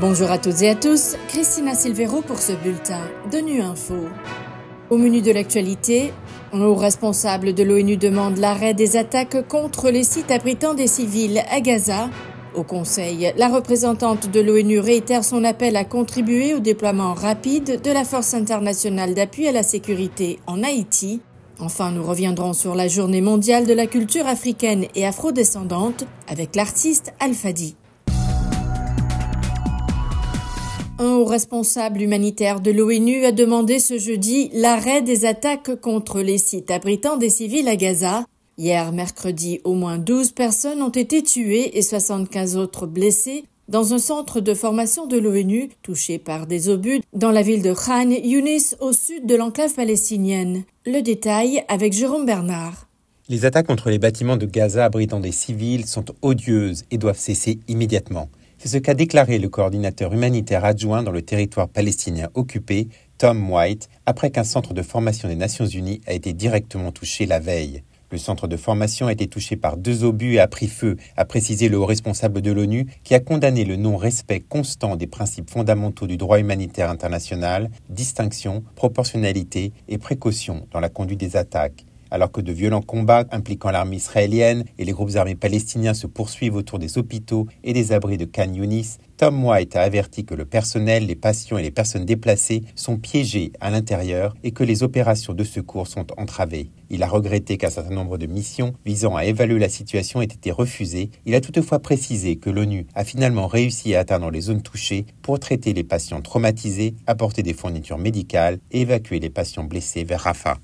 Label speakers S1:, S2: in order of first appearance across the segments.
S1: Bonjour à toutes et à tous, Christina Silvero pour ce bulletin de Nu Info. Au menu de l'actualité, nos responsables de l'ONU demandent l'arrêt des attaques contre les sites abritant des civils à Gaza. Au Conseil, la représentante de l'ONU réitère son appel à contribuer au déploiement rapide de la Force internationale d'appui à la sécurité en Haïti. Enfin, nous reviendrons sur la journée mondiale de la culture africaine et afrodescendante avec l'artiste Al-Fadi. Un haut responsable humanitaire de l'ONU a demandé ce jeudi l'arrêt des attaques contre les sites abritant des civils à Gaza. Hier, mercredi, au moins 12 personnes ont été tuées et 75 autres blessées dans un centre de formation de l'ONU touché par des obus dans la ville de Khan Yunis au sud de l'enclave palestinienne. Le détail avec Jérôme Bernard.
S2: Les attaques contre les bâtiments de Gaza abritant des civils sont odieuses et doivent cesser immédiatement. C'est ce qu'a déclaré le coordinateur humanitaire adjoint dans le territoire palestinien occupé, Tom White, après qu'un centre de formation des Nations Unies a été directement touché la veille. Le centre de formation a été touché par deux obus et a pris feu, a précisé le haut responsable de l'ONU, qui a condamné le non-respect constant des principes fondamentaux du droit humanitaire international, distinction, proportionnalité et précaution dans la conduite des attaques. Alors que de violents combats impliquant l'armée israélienne et les groupes armés palestiniens se poursuivent autour des hôpitaux et des abris de Khan Yunis, Tom White a averti que le personnel, les patients et les personnes déplacées sont piégés à l'intérieur et que les opérations de secours sont entravées. Il a regretté qu'un certain nombre de missions visant à évaluer la situation aient été refusées. Il a toutefois précisé que l'ONU a finalement réussi à atteindre les zones touchées pour traiter les patients traumatisés, apporter des fournitures médicales et évacuer les patients blessés vers Rafah.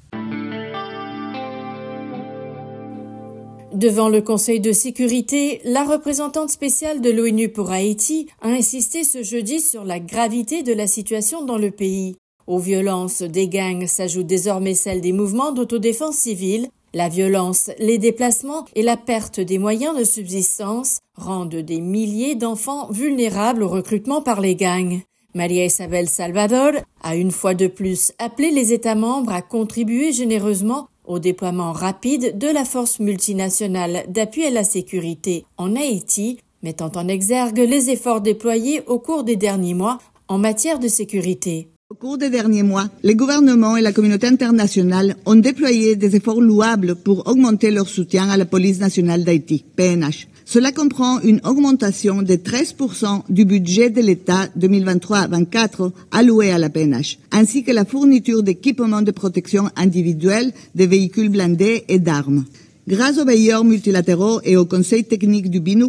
S1: Devant le Conseil de sécurité, la représentante spéciale de l'ONU pour Haïti a insisté ce jeudi sur la gravité de la situation dans le pays. Aux violences des gangs s'ajoutent désormais celles des mouvements d'autodéfense civile. La violence, les déplacements et la perte des moyens de subsistance rendent des milliers d'enfants vulnérables au recrutement par les gangs. Maria Isabel Salvador a une fois de plus appelé les États membres à contribuer généreusement au déploiement rapide de la force multinationale d'appui à la sécurité en Haïti, mettant en exergue les efforts déployés au cours des derniers mois en matière de sécurité.
S3: Au cours des derniers mois, les gouvernements et la communauté internationale ont déployé des efforts louables pour augmenter leur soutien à la police nationale d'Haïti, PNH. Cela comprend une augmentation de 13% du budget de l'État 2023-24 alloué à la PNH, ainsi que la fourniture d'équipements de protection individuelle, de véhicules blindés et d'armes. Grâce aux veilleurs multilatéraux et au conseil technique du BINU,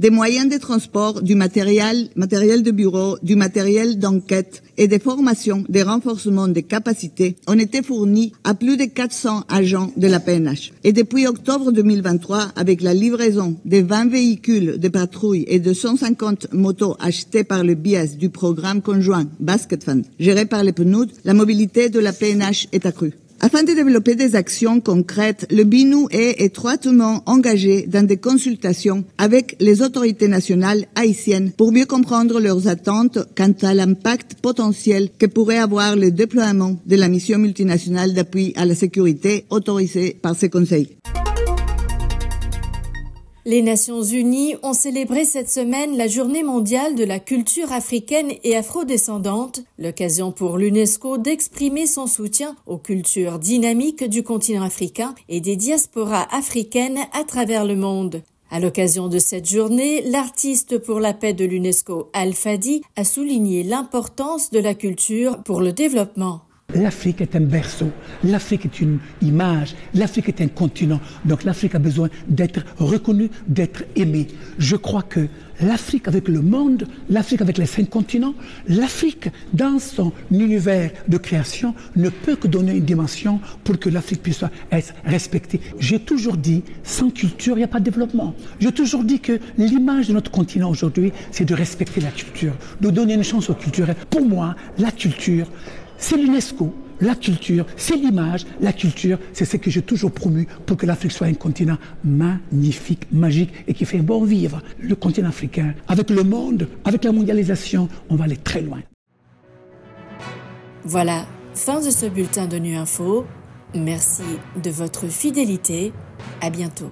S3: des moyens de transport, du matériel, matériel de bureau, du matériel d'enquête et des formations, des renforcements des capacités ont été fournis à plus de 400 agents de la PNH. Et depuis octobre 2023, avec la livraison de 20 véhicules de patrouille et de 150 motos achetées par le biais du programme conjoint Basket Fund, géré par les PNUD, la mobilité de la PNH est accrue. Afin de développer des actions concrètes, le BINU est étroitement engagé dans des consultations avec les autorités nationales haïtiennes pour mieux comprendre leurs attentes quant à l'impact potentiel que pourrait avoir le déploiement de la mission multinationale d'appui à la sécurité autorisée par ces conseils.
S1: Les Nations Unies ont célébré cette semaine la journée mondiale de la culture africaine et afrodescendante, l'occasion pour l'UNESCO d'exprimer son soutien aux cultures dynamiques du continent africain et des diasporas africaines à travers le monde. À l'occasion de cette journée, l'artiste pour la paix de l'UNESCO, Al-Fadi, a souligné l'importance de la culture pour le développement.
S4: L'Afrique est un berceau, l'Afrique est une image, l'Afrique est un continent. Donc l'Afrique a besoin d'être reconnue, d'être aimée. Je crois que l'Afrique avec le monde, l'Afrique avec les cinq continents, l'Afrique dans son univers de création ne peut que donner une dimension pour que l'Afrique puisse être respectée. J'ai toujours dit, sans culture, il n'y a pas de développement. J'ai toujours dit que l'image de notre continent aujourd'hui, c'est de respecter la culture, de donner une chance aux culturels. Pour moi, la culture, c'est l'UNESCO, la culture, c'est l'image, la culture, c'est ce que j'ai toujours promu pour que l'Afrique soit un continent magnifique, magique et qui fait bon vivre. Le continent africain, avec le monde, avec la mondialisation, on va aller très loin.
S1: Voilà, fin de ce bulletin de Nu Info. Merci de votre fidélité. À bientôt.